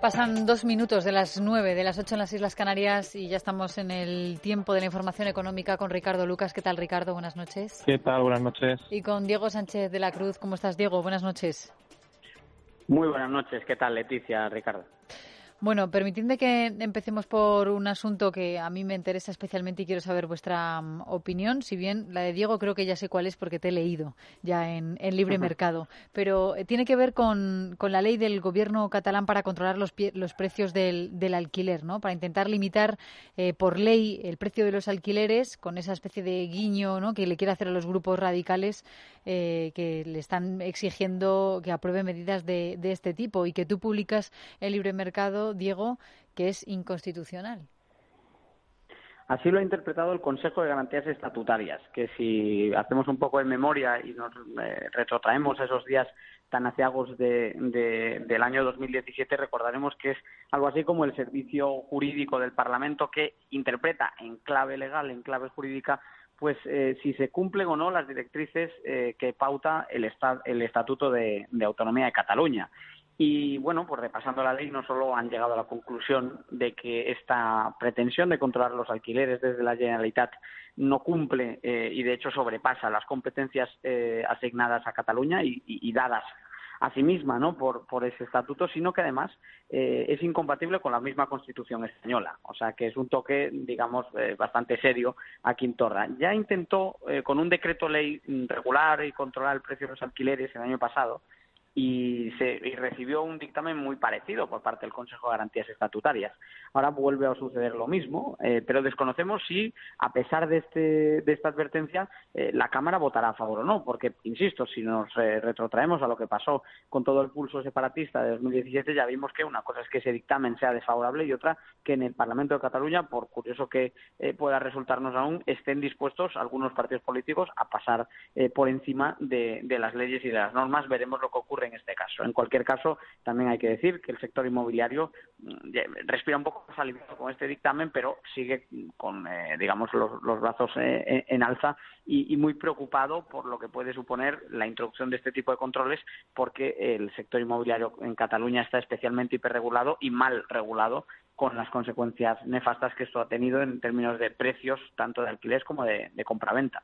Pasan dos minutos de las nueve, de las ocho en las Islas Canarias y ya estamos en el tiempo de la información económica con Ricardo Lucas. ¿Qué tal, Ricardo? Buenas noches. ¿Qué tal? Buenas noches. Y con Diego Sánchez de la Cruz. ¿Cómo estás, Diego? Buenas noches. Muy buenas noches. ¿Qué tal, Leticia, Ricardo? Bueno, permitidme que empecemos por un asunto que a mí me interesa especialmente y quiero saber vuestra um, opinión. Si bien la de Diego creo que ya sé cuál es porque te he leído ya en, libre mercado, pero eh, tiene que ver con, la ley del gobierno catalán para controlar los, los precios del, del, alquiler, ¿no? Para intentar limitar eh, por ley el precio de los alquileres con esa especie de guiño, ¿no? Que le quiere hacer a los grupos radicales eh, que le están exigiendo que apruebe medidas de, de este tipo y que tú publicas en libre mercado Diego, que es inconstitucional. Así lo ha interpretado el Consejo de Garantías Estatutarias, que si hacemos un poco de memoria y nos eh, retrotraemos a esos días tan aciagos de, del año 2017, recordaremos que es algo así como el servicio jurídico del Parlamento que interpreta en clave legal, en clave jurídica, pues eh, si se cumplen o no las directrices eh, que pauta el, el Estatuto de Autonomía de Cataluña. Y bueno, pues repasando la ley, no solo han llegado a la conclusión de que esta pretensión de controlar los alquileres desde la Generalitat no cumple eh, y de hecho sobrepasa las competencias eh, asignadas a Cataluña y, dadas a sí misma ¿no? por, por ese estatuto, sino que además eh, es incompatible con la misma Constitución española. O sea que es un toque, digamos, bastante serio a Quintorra. Ya intentó, con un decreto ley regular y controlar el precio de los alquileres el año pasado, y, se, recibió un dictamen muy parecido por parte del Consejo de Garantías Estatutarias. Ahora vuelve a suceder lo mismo, eh, pero desconocemos si, a pesar de, este, de esta advertencia, eh, la Cámara votará a favor o no, porque, insisto, si nos eh, retrotraemos a lo que pasó con todo el pulso separatista de 2017, ya vimos que una cosa es que ese dictamen sea desfavorable y otra que en el Parlamento de Cataluña, por curioso que pueda resultarnos aún, estén dispuestos algunos partidos políticos a pasar por encima de las leyes y de las normas. Veremos lo que ocurre en este caso. En cualquier caso, también hay que decir que el sector inmobiliario mm, respira un poco aliviado con este dictamen, pero sigue con, eh, digamos, los, brazos eh, en alza y, muy preocupado por lo que puede suponer la introducción de este tipo de controles, porque el sector inmobiliario en Cataluña está especialmente hiperregulado y mal regulado con las consecuencias nefastas que esto ha tenido en términos de precios tanto de alquiler como de compraventa.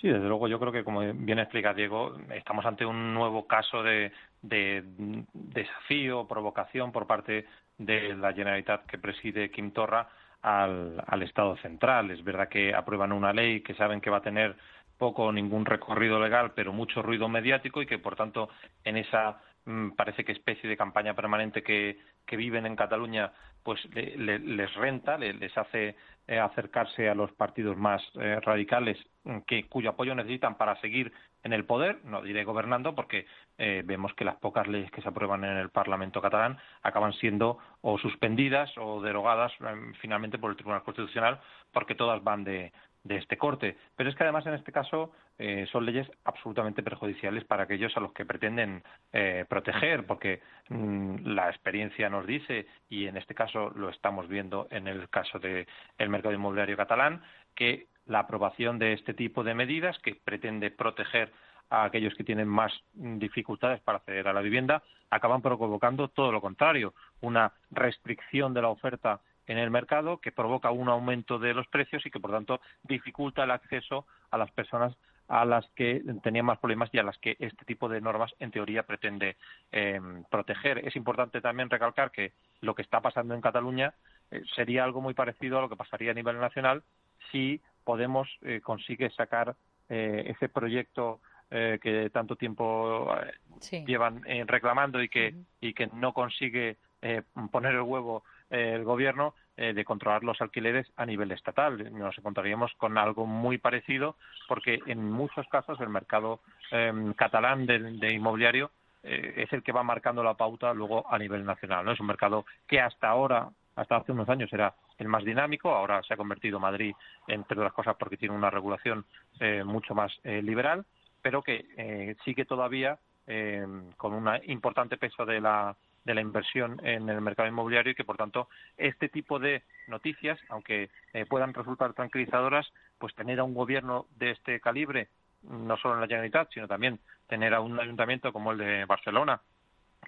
Sí, desde luego yo creo que, como bien explica Diego, estamos ante un nuevo caso de, desafío, provocación por parte de la Generalitat que preside Kim Torra al, al Estado central. Es verdad que aprueban una ley que saben que va a tener poco ningún recorrido legal, pero mucho ruido mediático y que, por tanto, en esa mm, parece que especie de campaña permanente que, que viven en Cataluña pues les renta, les hace eh, acercarse a los partidos más eh, radicales mm, que, cuyo apoyo necesitan para seguir en el poder, no diré gobernando, porque eh, vemos que las pocas leyes que se aprueban en el Parlamento catalán acaban siendo o suspendidas o derogadas finalmente por el Tribunal Constitucional, porque todas van de, de este corte. Pero es que además en este caso eh, son leyes absolutamente perjudiciales para aquellos a los que pretenden eh, proteger, porque mm, la experiencia nos dice, y en este caso lo estamos viendo en el caso del mercado inmobiliario catalán, que la aprobación de este tipo de medidas que pretende proteger a aquellos que tienen más dificultades para acceder a la vivienda, acaban provocando todo lo contrario, una restricción de la oferta en el mercado que provoca un aumento de los precios y que, por tanto, dificulta el acceso a las personas a las que tenían más problemas y a las que este tipo de normas, en teoría, pretende em, proteger. Es importante también recalcar que lo que está pasando en Cataluña eh, sería algo muy parecido a lo que pasaría a nivel nacional si Podemos eh, consigue sacar eh, ese proyecto que tanto tiempo llevan reclamando y que, y que no consigue poner el huevo el gobierno eh, de controlar los alquileres a nivel estatal. Nos encontraríamos con algo muy parecido porque en muchos casos el mercado em, catalán de, inmobiliario eh, es el que va marcando la pauta luego a nivel nacional. ¿no? Es un mercado que hasta ahora hasta hace unos años era el más dinámico, ahora se ha convertido Madrid, entre otras cosas, porque tiene una regulación eh, mucho más eh, liberal, pero que eh, sigue todavía con un importante peso de la, de la inversión en el mercado inmobiliario y que, por tanto, este tipo de noticias, aunque puedan resultar tranquilizadoras, pues tener a un gobierno de este calibre, no solo en la Generalitat, sino también tener a un ayuntamiento como el de Barcelona,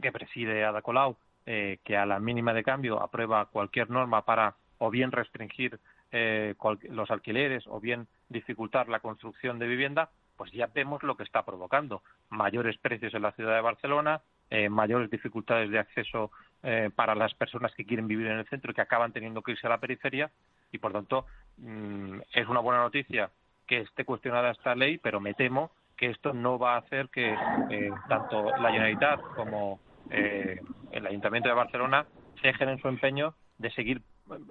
que preside Ada Colau, que a la mínima de cambio aprueba cualquier norma para o bien restringir eh, los alquileres o bien dificultar la construcción de vivienda, pues ya vemos lo que está provocando. Mayores precios en la ciudad de Barcelona, eh, mayores dificultades de acceso eh, para las personas que quieren vivir en el centro y que acaban teniendo que irse a la periferia. Y, por tanto, mm, es una buena noticia que esté cuestionada esta ley, pero me temo que esto no va a hacer que tanto la Generalitat como el Ayuntamiento de Barcelona cejen en su empeño de seguir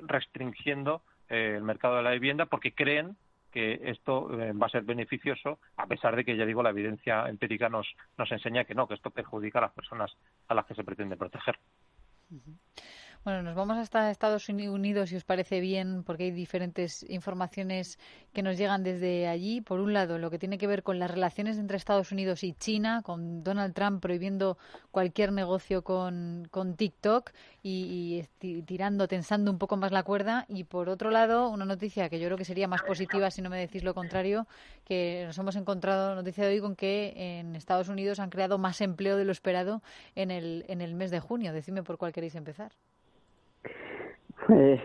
restringiendo eh, el mercado de la vivienda porque creen que esto eh, va a ser beneficioso, a pesar de que, ya digo, la evidencia empírica nos, nos enseña que no, que esto perjudica a las personas a las que se pretende proteger. Bueno, nos vamos hasta Estados Unidos, si os parece bien, porque hay diferentes informaciones que nos llegan desde allí. Por un lado, lo que tiene que ver con las relaciones entre Estados Unidos y China, con Donald Trump prohibiendo cualquier negocio con, con TikTok y, tirando, tensando un poco más la cuerda. Y por otro lado, una noticia que yo creo que sería más positiva si no me decís lo contrario, que nos hemos encontrado, noticia de hoy, con que en Estados Unidos han creado más empleo de lo esperado en el, en el mes de junio. Decidme por cuál queréis empezar. Eh,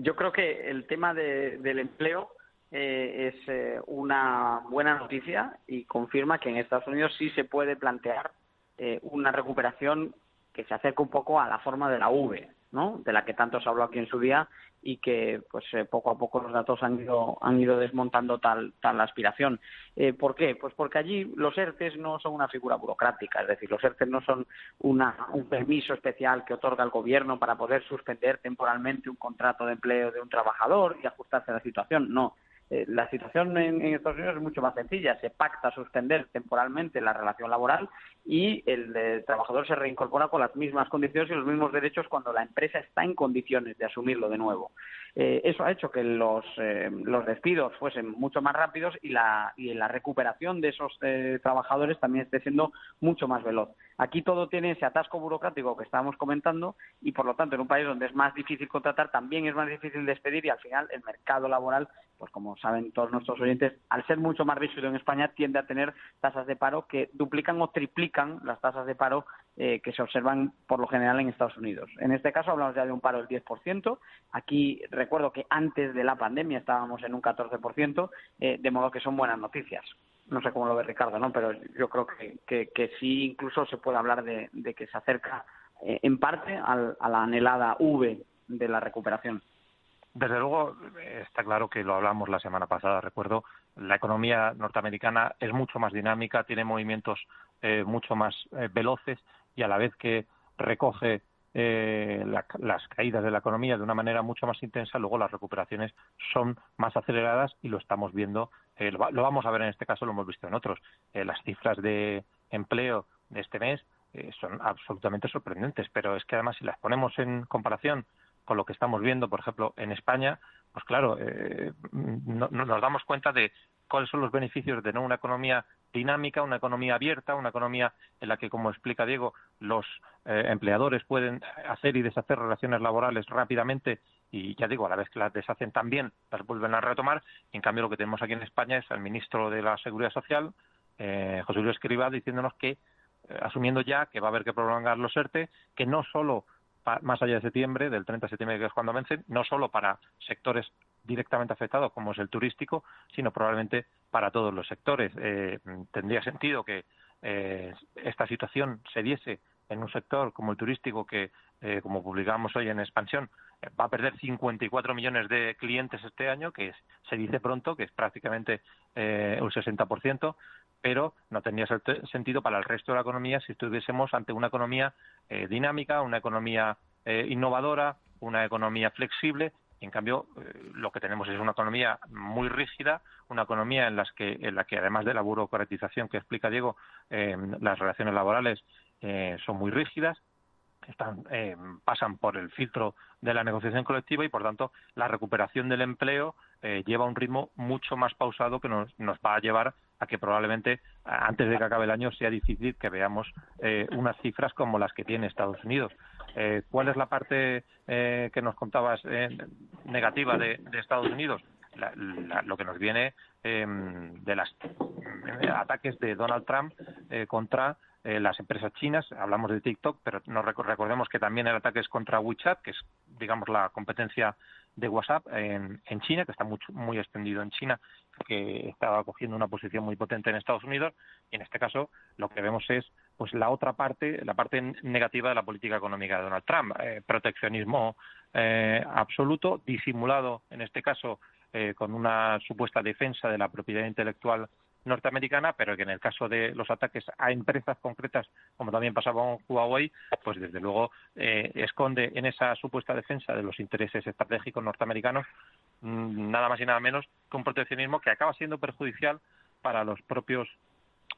yo creo que el tema del empleo eh, es eh, una buena noticia y confirma que en Estados Unidos sí se puede plantear una recuperación que se acerca un poco a la forma de la V, ¿no? de la que tanto se habló aquí en su día y que pues eh, poco a poco los datos han ido han ido desmontando tal tal aspiración. Eh, ¿Por qué? Pues porque allí los ERTES no son una figura burocrática, es decir, los ERTES no son una, un permiso especial que otorga el gobierno para poder suspender temporalmente un contrato de empleo de un trabajador y ajustarse a la situación. No, eh, la situación en, Estados Unidos es mucho más sencilla. Se pacta suspender temporalmente la relación laboral y el, trabajador se reincorpora con las mismas condiciones y los mismos derechos cuando la empresa está en condiciones de asumirlo de nuevo. Eh, eso ha hecho que los, eh, los despidos fuesen mucho más rápidos y la, y la recuperación de esos trabajadores también esté siendo mucho más veloz. Aquí todo tiene ese atasco burocrático que estábamos comentando y, por lo tanto, en un país donde es más difícil contratar, también es más difícil despedir y, al final, el mercado laboral, pues como saben todos nuestros oyentes, al ser mucho más rígido en España, tiende a tener tasas de paro que duplican o triplican las tasas de paro eh, que se observan por lo general en Estados Unidos. En este caso hablamos ya de un paro del 10%. Aquí recuerdo que antes de la pandemia estábamos en un 14%, eh, de modo que son buenas noticias no sé cómo lo ve Ricardo, ¿no? Pero yo creo que, que, sí incluso se puede hablar de, que se acerca eh, en parte a la anhelada V de la recuperación. Desde luego está claro que lo hablamos la semana pasada, recuerdo, la economía norteamericana es mucho más dinámica, tiene movimientos eh, mucho más eh, veloces y a la vez que recoge eh, las caídas de la economía de una manera mucho más intensa, luego las recuperaciones son más aceleradas y lo estamos viendo, eh, lo, vamos a ver en este caso, lo hemos visto en otros. Eh, las cifras de empleo de este mes son absolutamente sorprendentes, pero es que además si las ponemos en comparación con lo que estamos viendo, por ejemplo, en España, pues claro, no, nos damos cuenta de cuáles son los beneficios de no una economía dinámica, una economía abierta, una economía en la que, como explica Diego, los eh, empleadores pueden hacer y deshacer relaciones laborales rápidamente y, ya digo, a la vez que las deshacen también, las vuelven a retomar. En cambio, lo que tenemos aquí en España es al ministro de la Seguridad Social, eh, José Luis Escribá, diciéndonos que, eh, asumiendo ya que va a haber que prolongar los ERTE, que no solo más allá de septiembre, del 30 de septiembre que es cuando vencen, no solo para sectores directamente afectado, como es el turístico, sino probablemente para todos los sectores. Eh, tendría sentido que eh, esta situación se diese en un sector como el turístico que, eh, como publicamos hoy en Expansión, va a perder 54 millones de clientes este año, que se dice pronto, que es prácticamente un 60%, pero no tendría sentido para el resto de la economía si estuviésemos ante una economía dinámica, una economía innovadora, una economía flexible en cambio, eh, lo que tenemos es una economía muy rígida, una economía en, las que, en la que, además de la burocratización que explica Diego, eh, las relaciones laborales eh, son muy rígidas, están, eh, pasan por el filtro de la negociación colectiva y, por tanto, la recuperación del empleo eh, lleva un ritmo mucho más pausado que nos, nos va a llevar a que probablemente antes de que acabe el año sea difícil que veamos unas cifras como las que tiene Estados Unidos. Eh, ¿Cuál es la parte eh, que nos contabas eh, negativa de, de, Estados Unidos? La, lo que nos viene em, de los ataques de Donald Trump contra las empresas chinas. Hablamos de TikTok, pero nos recordemos que también el ataque es contra WeChat, que es, digamos, la competencia de WhatsApp en, en China, que está mucho, muy extendido en China, que estaba cogiendo una posición muy potente en Estados Unidos. Y en este caso, lo que vemos es pues la otra parte, la parte negativa de la política económica de Donald Trump, eh, proteccionismo eh, absoluto, disimulado en este caso eh, con una supuesta defensa de la propiedad intelectual norteamericana, pero que en el caso de los ataques a empresas concretas, como también pasaba con Huawei, pues desde luego eh, esconde en esa supuesta defensa de los intereses estratégicos norteamericanos mmm, nada más y nada menos que un proteccionismo que acaba siendo perjudicial para los propios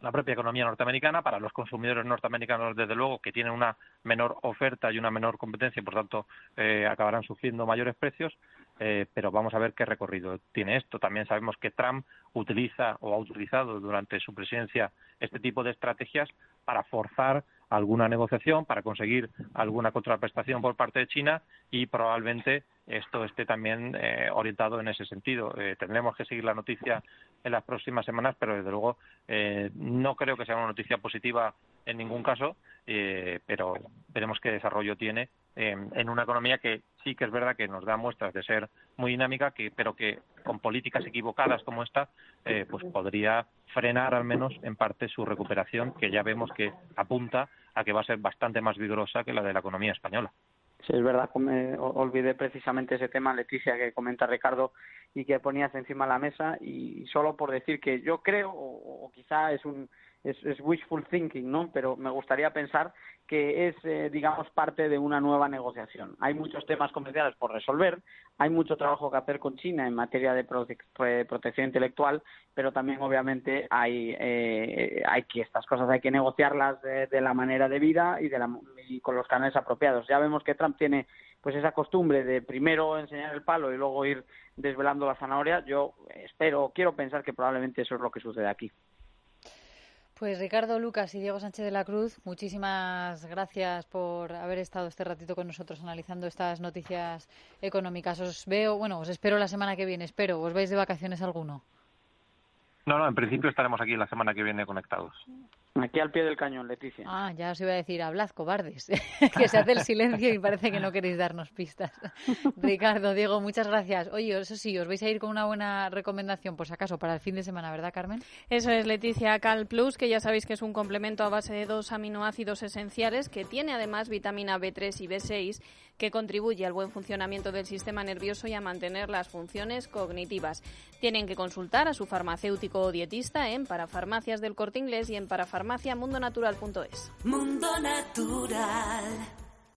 la propia economía norteamericana, para los consumidores norteamericanos, desde luego, que tienen una menor oferta y una menor competencia y, por tanto, eh, acabarán sufriendo mayores precios, eh, pero vamos a ver qué recorrido tiene esto. También sabemos que Trump utiliza o ha utilizado durante su presidencia este tipo de estrategias para forzar alguna negociación, para conseguir alguna contraprestación por parte de China y probablemente esto esté también eh, orientado en ese sentido. Eh, tendremos que seguir la noticia en las próximas semanas, pero desde luego eh, no creo que sea una noticia positiva en ningún caso, eh, pero veremos qué desarrollo tiene eh, en una economía que sí que es verdad que nos da muestras de ser muy dinámica, que, pero que con políticas equivocadas como esta, eh, pues podría frenar al menos en parte su recuperación, que ya vemos que apunta a que va a ser bastante más vigorosa que la de la economía española. Sí, es verdad, me olvidé precisamente ese tema, Leticia, que comenta Ricardo y que ponías encima de la mesa. Y solo por decir que yo creo, o, o quizá es un, es, wishful thinking, ¿no? Pero me gustaría pensar que es, eh, digamos, parte de una nueva negociación. Hay muchos temas comerciales por resolver, hay mucho trabajo que hacer con China en materia de prote protección intelectual, pero también, obviamente, hay, eh, hay que estas cosas hay que negociarlas de, de la manera debida y, de la, y con los canales apropiados. Ya vemos que Trump tiene pues esa costumbre de primero enseñar el palo y luego ir desvelando la zanahoria. Yo espero, quiero pensar que probablemente eso es lo que sucede aquí. Pues Ricardo Lucas y Diego Sánchez de la Cruz, muchísimas gracias por haber estado este ratito con nosotros analizando estas noticias económicas. Os veo, bueno, os espero la semana que viene, espero. ¿Os vais de vacaciones alguno? No, no, en principio estaremos aquí la semana que viene conectados. Aquí al pie del cañón, Leticia. Ah, ya os iba a decir, hablad, cobardes, que se hace el silencio y parece que no queréis darnos pistas. Ricardo, Diego, muchas gracias. Oye, eso sí, os vais a ir con una buena recomendación, por si acaso, para el fin de semana, ¿verdad, Carmen? Eso es, Leticia Cal Plus, que ya sabéis que es un complemento a base de dos aminoácidos esenciales, que tiene además vitamina B3 y B6, que contribuye al buen funcionamiento del sistema nervioso y a mantener las funciones cognitivas. Tienen que consultar a su farmacéutico o dietista en Parafarmacias del Corte Inglés y en parafarmaciamundonatural.es. Mundo Natural.